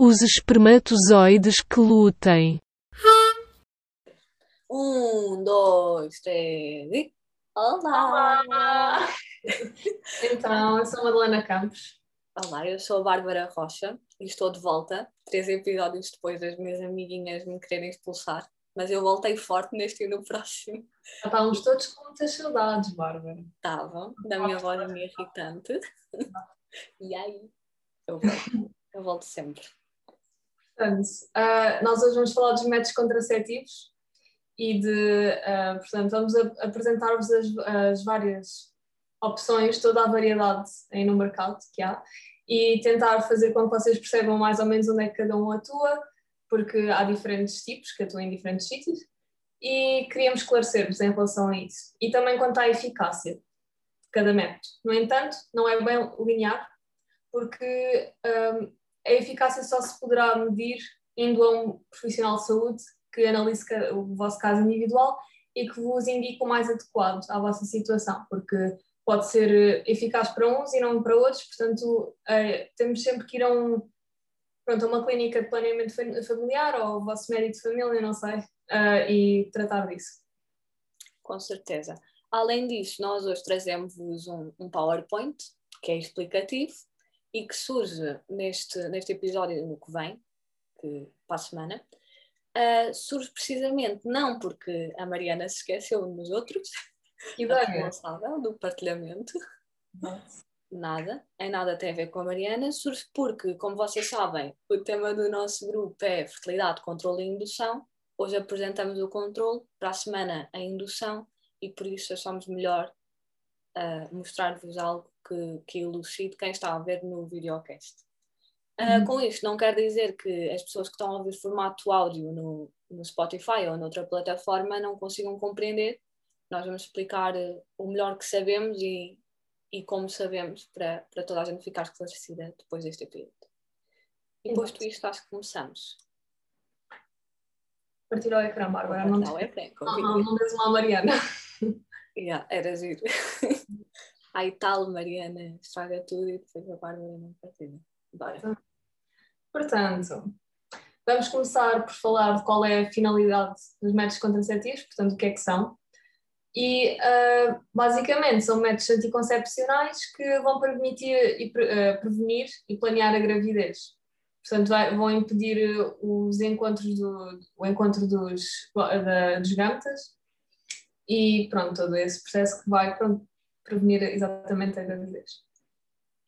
Os espermatozoides que lutem. Um, dois, três e. Olá! Olá! Então, eu sou a Madalena Campos. Olá, eu sou a Bárbara Rocha e estou de volta, três episódios depois das minhas amiguinhas me quererem expulsar, mas eu voltei forte neste e no próximo. Estávamos todos com muitas saudades, Bárbara. Estavam, da minha voz minha irritante. e aí, eu volto, eu volto sempre. Portanto, uh, nós hoje vamos falar dos métodos contraceptivos e de, uh, portanto, vamos apresentar-vos as, as várias opções, toda a variedade aí no mercado que há e tentar fazer com que vocês percebam mais ou menos onde é que cada um atua, porque há diferentes tipos que atuam em diferentes sítios e queríamos esclarecer-vos em relação a isso. E também quanto à eficácia de cada método. No entanto, não é bem linear, porque um, a eficácia só se poderá medir indo a um profissional de saúde que analise o vosso caso individual e que vos indique o mais adequado à vossa situação, porque pode ser eh, eficaz para uns e não para outros, portanto, é, temos sempre que ir a, um, pronto, a uma clínica de planeamento familiar ou ao vosso médico de família, não sei, uh, e tratar disso. Com certeza. Além disso, nós hoje trazemos um, um PowerPoint que é explicativo e que surge neste, neste episódio no que vem, que, para a semana, uh, surge precisamente não porque a Mariana se esqueceu nos outros, e responsável do partilhamento. Nada, em nada tem a ver com a Mariana, surge porque, como vocês sabem, o tema do nosso grupo é fertilidade, controle e indução. Hoje apresentamos o controle, para a semana a indução, e por isso achamos melhor uh, mostrar-vos algo que, que elucide quem está a ver no videocast. Uh, uhum. Com isto, não quer dizer que as pessoas que estão a ouvir formato áudio no, no Spotify ou noutra plataforma não consigam compreender nós vamos explicar eh, o melhor que sabemos e, e como sabemos para, para toda a gente ficar esclarecida depois deste episódio. E posto isto, acho que começamos. Partir ao ecrã, Bárbara. Não, não, é bem. Não, não, não des uma Mariana. yeah, era giro. Aí tal, Mariana, estraga tudo e depois a Bárbara não partilha. Bora. Portanto, vamos começar por falar de qual é a finalidade dos métodos contraceptivos, portanto, o que é que são. E uh, basicamente são métodos anticoncepcionais que vão permitir e uh, prevenir e planear a gravidez. Portanto, vai, vão impedir os encontros do, o encontro dos, da, dos gametas e pronto, todo esse processo que vai pronto, prevenir exatamente a gravidez.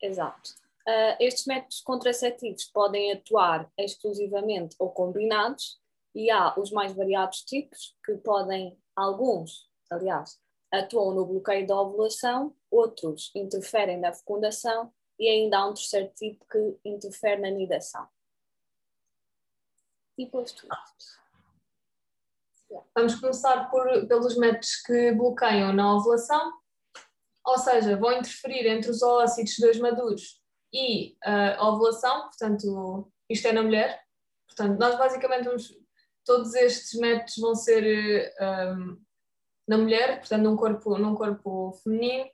Exato. Uh, estes métodos contraceptivos podem atuar exclusivamente ou combinados e há os mais variados tipos que podem, alguns aliás, atuam no bloqueio da ovulação, outros interferem na fecundação e ainda há um terceiro tipo que interfere na nidação. E posto Vamos começar por, pelos métodos que bloqueiam na ovulação, ou seja, vão interferir entre os oócitos dois maduros e a ovulação, portanto, isto é na mulher. Portanto, nós basicamente vamos, todos estes métodos vão ser um, na mulher, portanto, num corpo, num corpo feminino.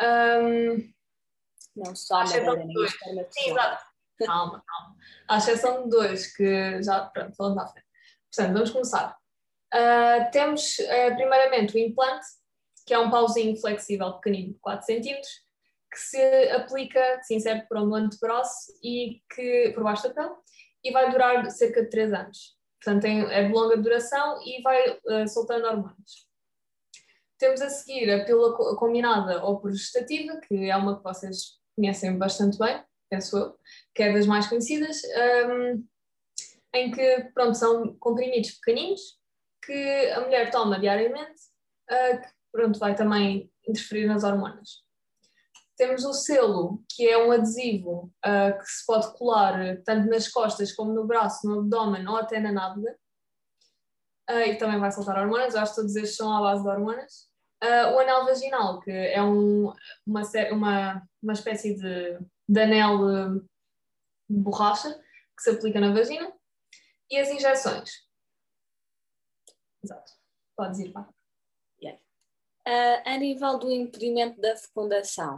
Um, não só na dois. Sim, exato. Calma, calma. À exceção de dois, que já, pronto, falando à frente. Portanto, vamos começar. Uh, temos, uh, primeiramente, o implante, que é um pauzinho flexível pequenino de 4 cm, que se aplica, que se insere por um antebraço e que, por baixo da pele, e vai durar cerca de 3 anos. Portanto, é de longa duração e vai uh, soltando hormonas. Temos a seguir a pílula combinada ou progestativa, que é uma que vocês conhecem bastante bem, penso eu, que é das mais conhecidas, um, em que pronto, são comprimidos pequeninos que a mulher toma diariamente, uh, que pronto, vai também interferir nas hormonas. Temos o selo, que é um adesivo uh, que se pode colar tanto nas costas como no braço, no abdômen ou até na nádega. Uh, e também vai soltar hormonas, eu acho que todos estes são à base de hormonas. Uh, o anel vaginal, que é um, uma, uma, uma espécie de, de anel de borracha que se aplica na vagina. E as injeções. Exato. Podes ir, pá. Uh, a nível do impedimento da fecundação,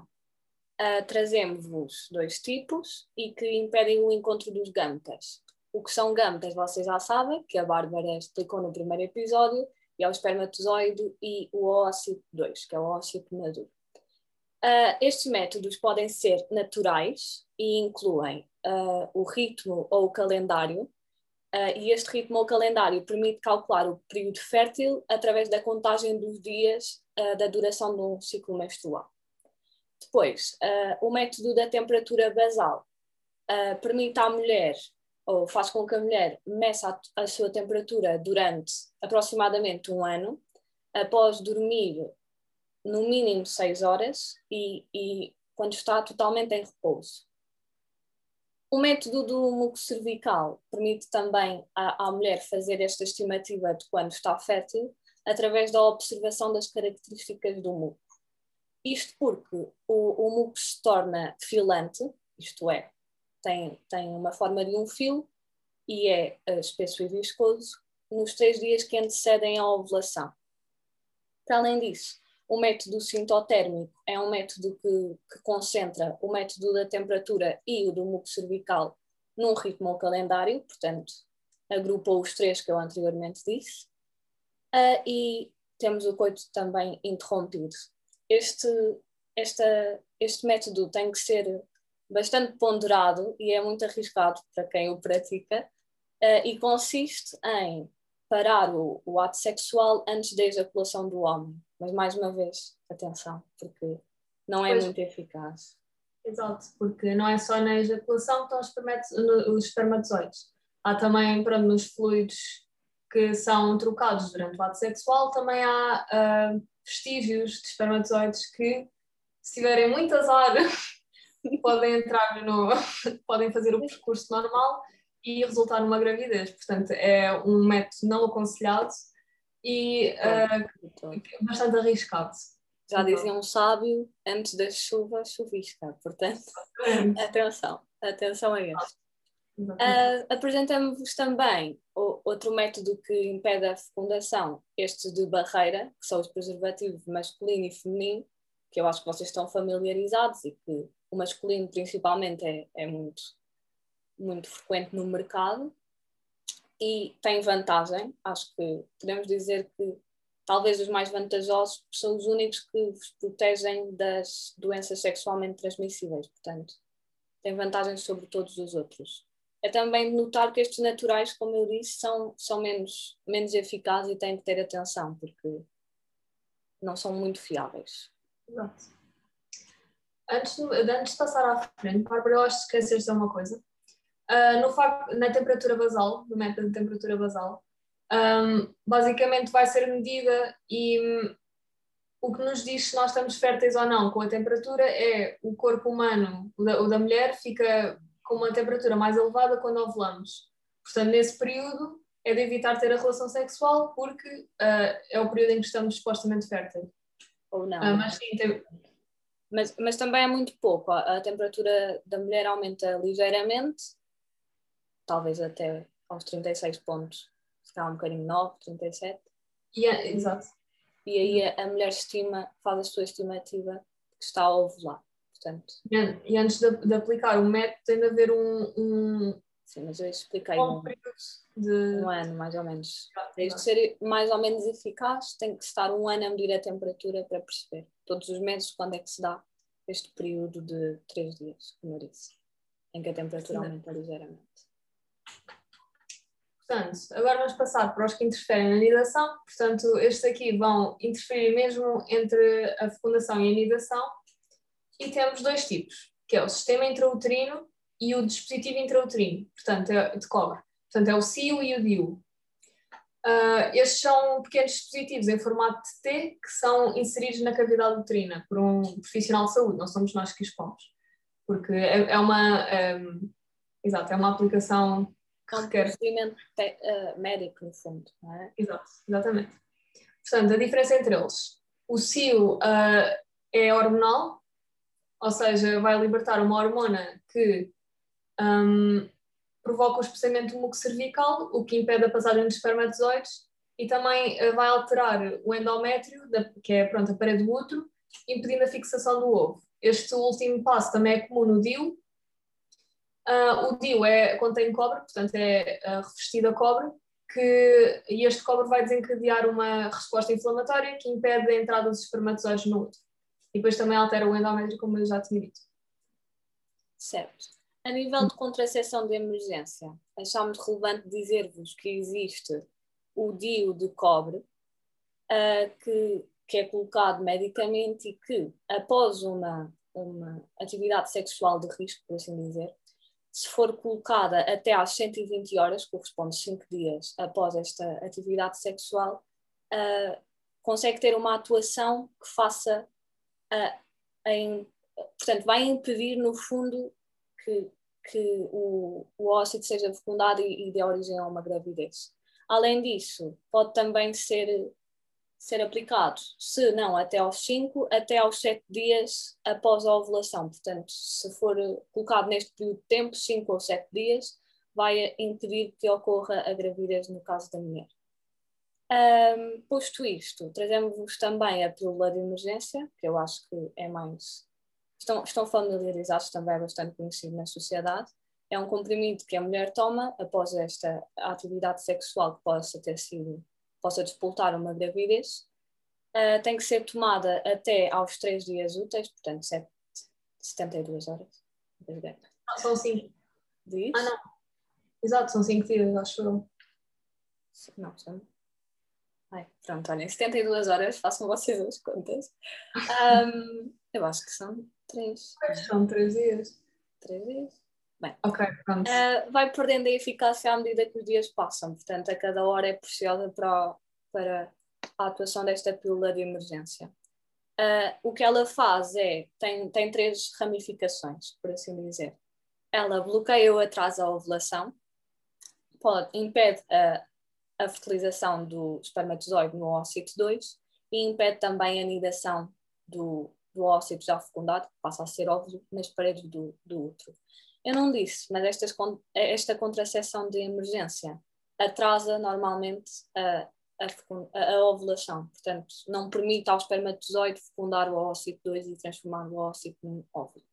uh, trazemos-vos dois tipos e que impedem o encontro dos gametas. O que são gametas, vocês já sabem, que a Bárbara explicou no primeiro episódio, e é o espermatozoide e o oócito 2, que é o oócito maduro. Uh, estes métodos podem ser naturais e incluem uh, o ritmo ou o calendário, uh, e este ritmo ou calendário permite calcular o período fértil através da contagem dos dias da duração de um ciclo menstrual. Depois, o método da temperatura basal permite à mulher ou faz com que a mulher meça a, a sua temperatura durante aproximadamente um ano, após dormir no mínimo 6 horas e, e, quando está totalmente em repouso. O método do muco cervical permite também à, à mulher fazer esta estimativa de quando está fértil através da observação das características do muco. Isto porque o, o muco se torna filante, isto é, tem, tem uma forma de um fio e é uh, espesso e viscoso nos três dias que antecedem a ovulação. Para além disso, o método sintotérmico é um método que, que, concentra o método da temperatura e o do muco cervical num ritmo ou calendário, portanto, agrupa os três que eu anteriormente disse. Uh, e temos o coito também interrompido. Este, esta, este método tem que ser bastante ponderado e é muito arriscado para quem o pratica, uh, e consiste em parar o, o, ato sexual antes da ejaculação do homem. Mas, mais uma vez, atenção, porque não é pois, muito eficaz. Exato, porque não é só na ejaculação que estão os espermatozoides. Há também, pronto, nos fluidos que são trocados durante o ato sexual, também há uh, vestígios de espermatozoides que, se tiverem muito azar, podem entrar no. podem fazer o percurso normal e resultar numa gravidez. Portanto, é um método não aconselhado e uh, bastante arriscado. Já dizia um sábio, antes da chuva, chuvisca. Portanto, atenção, atenção a este. Uh, Apresentamos-vos também o, outro método que impede a fecundação, este de barreira, que são os preservativos masculino e feminino, que eu acho que vocês estão familiarizados e que o masculino principalmente é, é muito muito frequente no mercado e tem vantagem. Acho que podemos dizer que talvez os mais vantajosos são os únicos que vos protegem das doenças sexualmente transmissíveis, portanto, tem vantagens sobre todos os outros. É também notar que estes naturais, como eu disse, são, são menos, menos eficazes e têm que ter atenção, porque não são muito fiáveis. Exato. Antes, de, antes de passar à frente, Bárbara, eu acho que esquecer de uma coisa. Uh, no na temperatura basal, no método de temperatura basal, um, basicamente vai ser medida e um, o que nos diz se nós estamos férteis ou não com a temperatura é o corpo humano, o da, o da mulher, fica com uma temperatura mais elevada quando ovulamos. Portanto, nesse período é de evitar ter a relação sexual porque uh, é o período em que estamos supostamente férteis. Ou não. Uh, mas, sim, tem... mas, mas também é muito pouco. A temperatura da mulher aumenta ligeiramente talvez até aos 36 pontos, se calhar um bocadinho 9, 37. Yeah, exato. E aí a, a, mulher estima, faz a sua estimativa que está a ovular. Portanto, e, antes de, de, aplicar o método tem de haver um, um Sim, mas eu expliquei um, de... um ano, mais ou menos. Tem de ser mais ou menos eficaz, tem que estar um ano a medir a temperatura para perceber todos os meses quando é que se dá este período de três dias, como eu disse, em que a temperatura Sim. aumenta ligeiramente. Portanto, agora vamos passar para os que interferem na anidação. Portanto, estes aqui vão interferir mesmo entre a fecundação e a anidação. E temos dois tipos, que é o sistema intrauterino e o dispositivo intrauterino, portanto, é de cobre. Portanto, é o CIO e o DIU. Uh, estes são pequenos dispositivos em formato de T que são inseridos na cavidade uterina por um profissional de saúde, não somos nós que expomos. Porque é, é uma, um, exato, é uma aplicação que é um procedimento uh, médico, no fundo, não é? Exato, exatamente. Portanto, a diferença entre eles. O CIO uh, é hormonal, ou seja, vai libertar uma hormona que um, provoca o espessamento do muco cervical, o que impede a passagem dos espermatozoides, e também uh, vai alterar o endométrio, da, que é pronto, a parede do útero, impedindo a fixação do ovo. Este último passo também é comum no DIU. Uh, o DIU é, contém cobre, portanto é uh, revestido a cobre, que, e este cobre vai desencadear uma resposta inflamatória que impede a entrada dos espermatozoides no útero. E depois também altera o endométrio, como eu já tinha dito. Certo. A nível de contracepção de emergência, achámos relevante dizer-vos que existe o DIU de cobre, uh, que, que é colocado medicamente e que, após uma, uma atividade sexual de risco, por assim dizer, se for colocada até às 120 horas, corresponde 5 dias após esta atividade sexual, uh, consegue ter uma atuação que faça, uh, em, portanto, vai impedir, no fundo, que, que o, o ósseo seja fecundado e, e dê origem a uma gravidez. Além disso, pode também ser, ser aplicado, se não até aos 5, até aos 7 dias após a ovulação. Portanto, se for colocado neste período de tempo, 5 ou 7 dias, vai impedir que ocorra a gravidez no caso da mulher. Um, posto isto, trazemos-vos também a pílula de emergência, que eu acho que é mais. Estão, estão familiarizados também, é bastante conhecido na sociedade é um comprimido que a mulher toma após esta atividade sexual que possa ter sido, possa despoltar uma gravidez. Uh, tem que ser tomada até aos 3 dias úteis, portanto, 7, 72 horas. Ah, são 5. Diz? Ah, não. Exato, são 5 dias, acho eu. Não, são. Ai, pronto, olhem, 72 horas, façam vocês as contas. Um, eu acho que são 3. São 3 dias. 3 dias. Bem, okay, uh, vai perdendo a eficácia à medida que os dias passam, portanto, a cada hora é preciosa para, para a atuação desta pílula de emergência. Uh, o que ela faz é, tem, tem três ramificações, por assim dizer. Ela bloqueia o atraso à ovulação, pode, impede a, a fertilização do espermatozoide no ócito 2 e impede também a anidação do, do ócito já fecundado, que passa a ser óvulo, nas paredes do, do útero. Eu não disse, mas esta contracepção de emergência atrasa normalmente a, a, a, ovulação, portanto, não permite ao espermatozoide fecundar o ócito 2 e transformar o ócito num óvulo.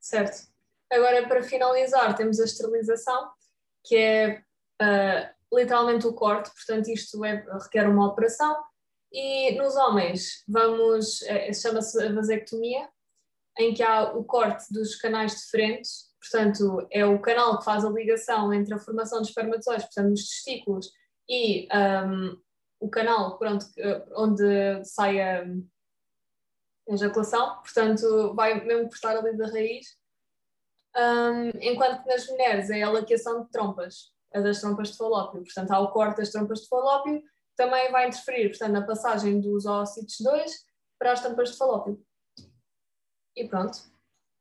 Certo. Agora, para finalizar, temos a esterilização, que é uh, literalmente o corte, portanto, isto é, requer uma operação. E nos homens, vamos, é, chama-se a vasectomia, em que há o corte dos canais deferentes, portanto, é o canal que faz a ligação entre a formação dos espermatozoides, portanto, nos testículos, e um, o canal pronto, onde sai a ejaculação, portanto, vai mesmo cortar ali da raiz. Um, enquanto que nas mulheres é a laqueação de trompas, a das trompas de falópio, portanto, há o corte das trompas de falópio, também vai interferir, portanto, na passagem dos ócitos 2 para as trompas de falópio. E pronto.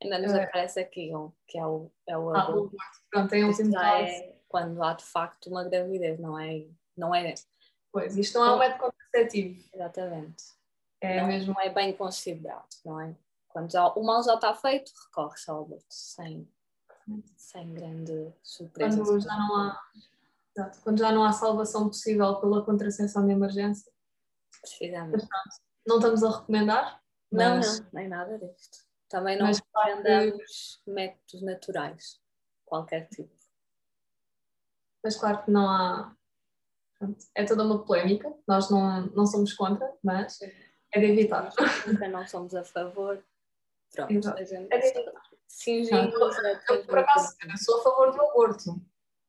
Ainda nos é. aparece aqui um, que é o, é o ah, aborto. Pronto, tem um já é quando há de facto uma gravidez, não é? Não é pois, isto não é um método contraceptivo. Exatamente. É não, mesmo. Não é bem considerado, não é? Quando já, o mal já está feito, recorre-se ao aborto, sem, sem grande surpresa. Quando já não há. Exato. Quando já não há salvação possível pela contracepção de emergência. Precisamente. não estamos a recomendar, não, mas... não, nem nada disto. Também não recomendamos claro métodos naturais, qualquer tipo. Mas claro que não há. É toda uma polémica, nós não, não somos contra, mas é de evitar. Nunca não somos a favor. Pronto, Exato. a gente é de evitar. eu, por acaso, sou a favor do aborto.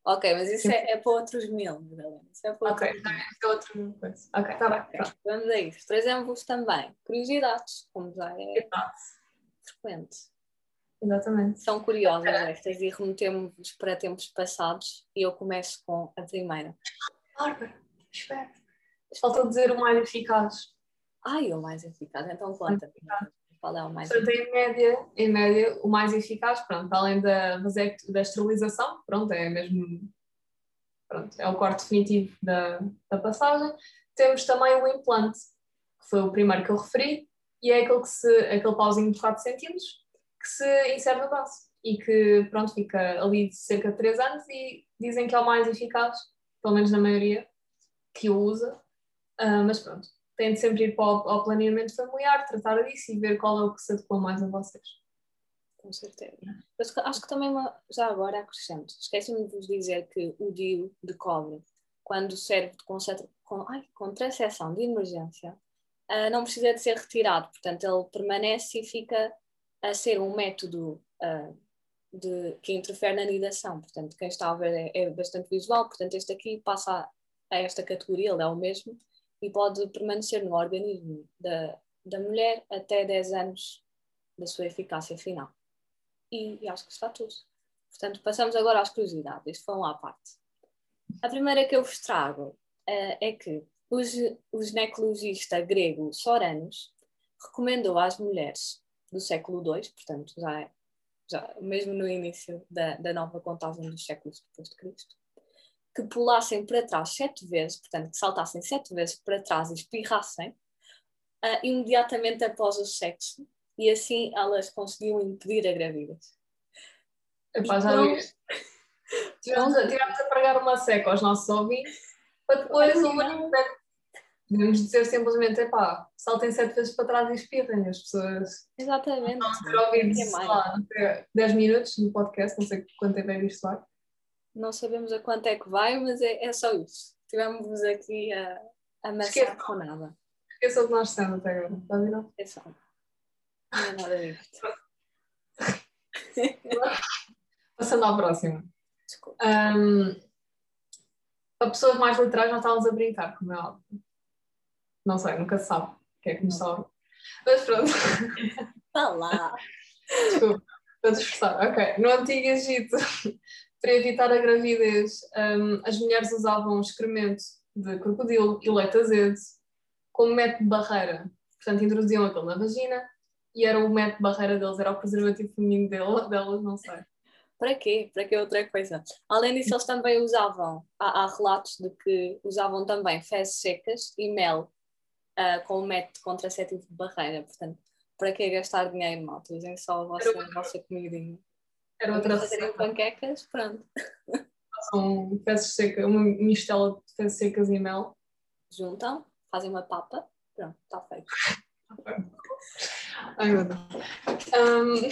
Ok, mas isso é, é para outros mil, Madalena. Isso é para ok, outros é outro coisa. Ok, está bem. Okay. Vamos a isso. Trazemos também curiosidades, como já é Exato. Frequente. Exatamente. São curiosas é. estas e remetemos para tempos passados e eu começo com a primeira. Bárbara, espera. Falta dizer o mais eficaz. Ai, o mais eficaz, então conta. Qual é o mais Portanto, em média, em média, o mais eficaz, pronto, além da, da esterilização, pronto, é mesmo pronto, é o corte definitivo da, da passagem. Temos também o implante, que foi o primeiro que eu referi, e é aquele, que se, aquele pauzinho de 4 centímetros que se insere no braço e que pronto, fica ali cerca de 3 anos e dizem que é o mais eficaz, pelo menos na maioria que o usa, uh, mas pronto, têm de sempre ir para o, ao planeamento familiar, tratar disso e ver qual é o que se adequa mais a vocês. Com certeza. Acho que também, já agora acrescento, esqueci-me de vos dizer que o DIU de cobre, quando serve de concentra, com, ai, contracepção de emergência, uh, não precisa de ser retirado, portanto ele permanece e fica a ser um método uh, de, que interfere na nidação, portanto quem está a ver é, é bastante visual, portanto este aqui passa a, a esta categoria, ele é o mesmo, e pode permanecer no organismo da, da mulher até 10 anos da sua eficácia final. E, e, acho que está tudo. Portanto, passamos agora às curiosidades. Isto foi uma à parte. A primeira que eu vos trago uh, é que o, ginecologista grego Soranos recomendou às mulheres do século II, portanto, já, é, já mesmo no início da, da nova contagem dos séculos depois de Cristo, que pulassem para trás sete vezes, portanto, que saltassem sete vezes para trás e espirrassem uh, imediatamente após o sexo, e assim elas conseguiam impedir a gravidez. Epá, já então, tivemos, a, a pregar uma seca aos nossos ouvintes para depois o Podemos dizer simplesmente, epá, saltem sete vezes para trás e espirrem as pessoas. Exatamente. Não ter ouvido, sei lá, 10 minutos no podcast, não sei quanto tempo é isto vai. Não sabemos a quanto é que vai, mas é, é só isso. Tivemos aqui a, a amassar com nada. Esqueçam de nós estamos até agora, está a ver? Esqueçam. Não é nada disto. Passando ao próximo. Desculpa. Um, para pessoas mais literais já estávamos a brincar, como é óbvio. Não sei, nunca se sabe o que é que nos sabe. Mas pronto. Vá lá. Desculpa, estou a disfarçar. Ok. No Antigo Egito, para evitar a gravidez, um, as mulheres usavam excremento de crocodilo e leite azedo como método de barreira. Portanto, introduziam aquilo na vagina e era o método de barreira deles, era o preservativo feminino delas, não sei. Para quê? Para que outra coisa? Além disso, eles também usavam, há, há relatos de que usavam também fezes secas e mel uh, com o método contraceptivo de barreira. Portanto, para que gastar dinheiro, malta? Usem só a vossa, a vossa comidinha. Era outra receita. panquecas, pronto. São fezes secas, uma mistela de fezes secas e mel. Juntam, fazem uma papa, pronto, está feito. Ai meu Deus. Um,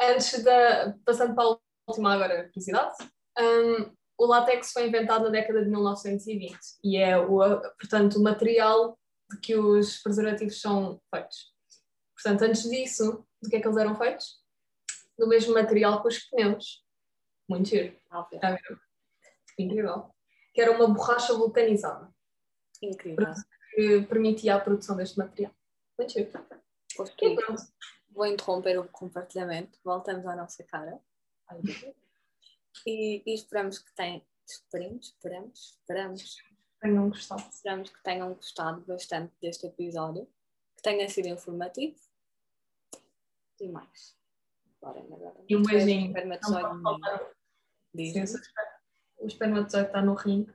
antes da. Passando para a última agora curiosidade. Um, o látex foi inventado na década de 1920 e é, o, portanto, o material de que os preservativos são feitos. Portanto, antes disso, do que é que eles eram feitos? Do mesmo material que os pneus. Muito giro. Está Incrível. Que era uma borracha vulcanizada. Incrível. Que permitia a produção deste material. Muito giro. Okay. Vou interromper o compartilhamento. Voltamos à nossa cara. E, e esperamos que tenham. Esperemos, esperamos, esperamos tenham gostado. Esperamos que tenham gostado bastante deste episódio, que tenha sido informativo e mais. Bora, agora. E um beijinho. O espermatozoide está no ringue.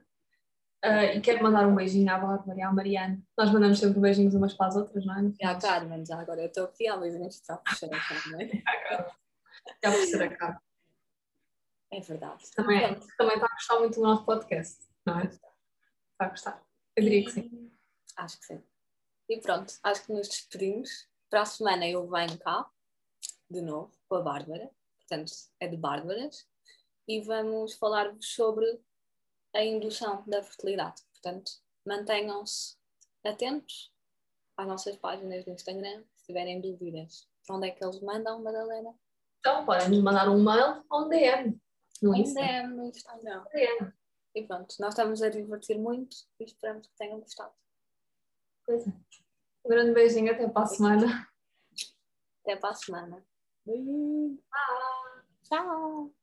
Uh, e quero mandar um beijinho à Bárbara e à Mariana. Nós mandamos sempre beijinhos umas para as outras, não é? E à Carmen, já agora eu estou aqui há beijinhos está a puxar a Carmen. Já puxar a Carmen. É verdade. Também, também está a gostar muito do nosso podcast, não é? Está a gostar. Eu diria que sim. Acho que sim. E pronto, acho que nos despedimos. Para a semana eu venho cá, de novo, com a Bárbara. Portanto, é de Bárbaras. E vamos falar-vos sobre a indução da fertilidade. Portanto, mantenham-se atentos às nossas páginas do Instagram, se tiverem dúvidas. Para onde é que eles mandam, Madalena? Então, podem nos mandar um mail ou um DM no. Um DM no Instagram. DM. E pronto, nós estamos a divertir muito e esperamos que tenham gostado. Pois é. Um grande beijinho, até para a semana. Até para a semana. Beijinho. Tchau. Tchau.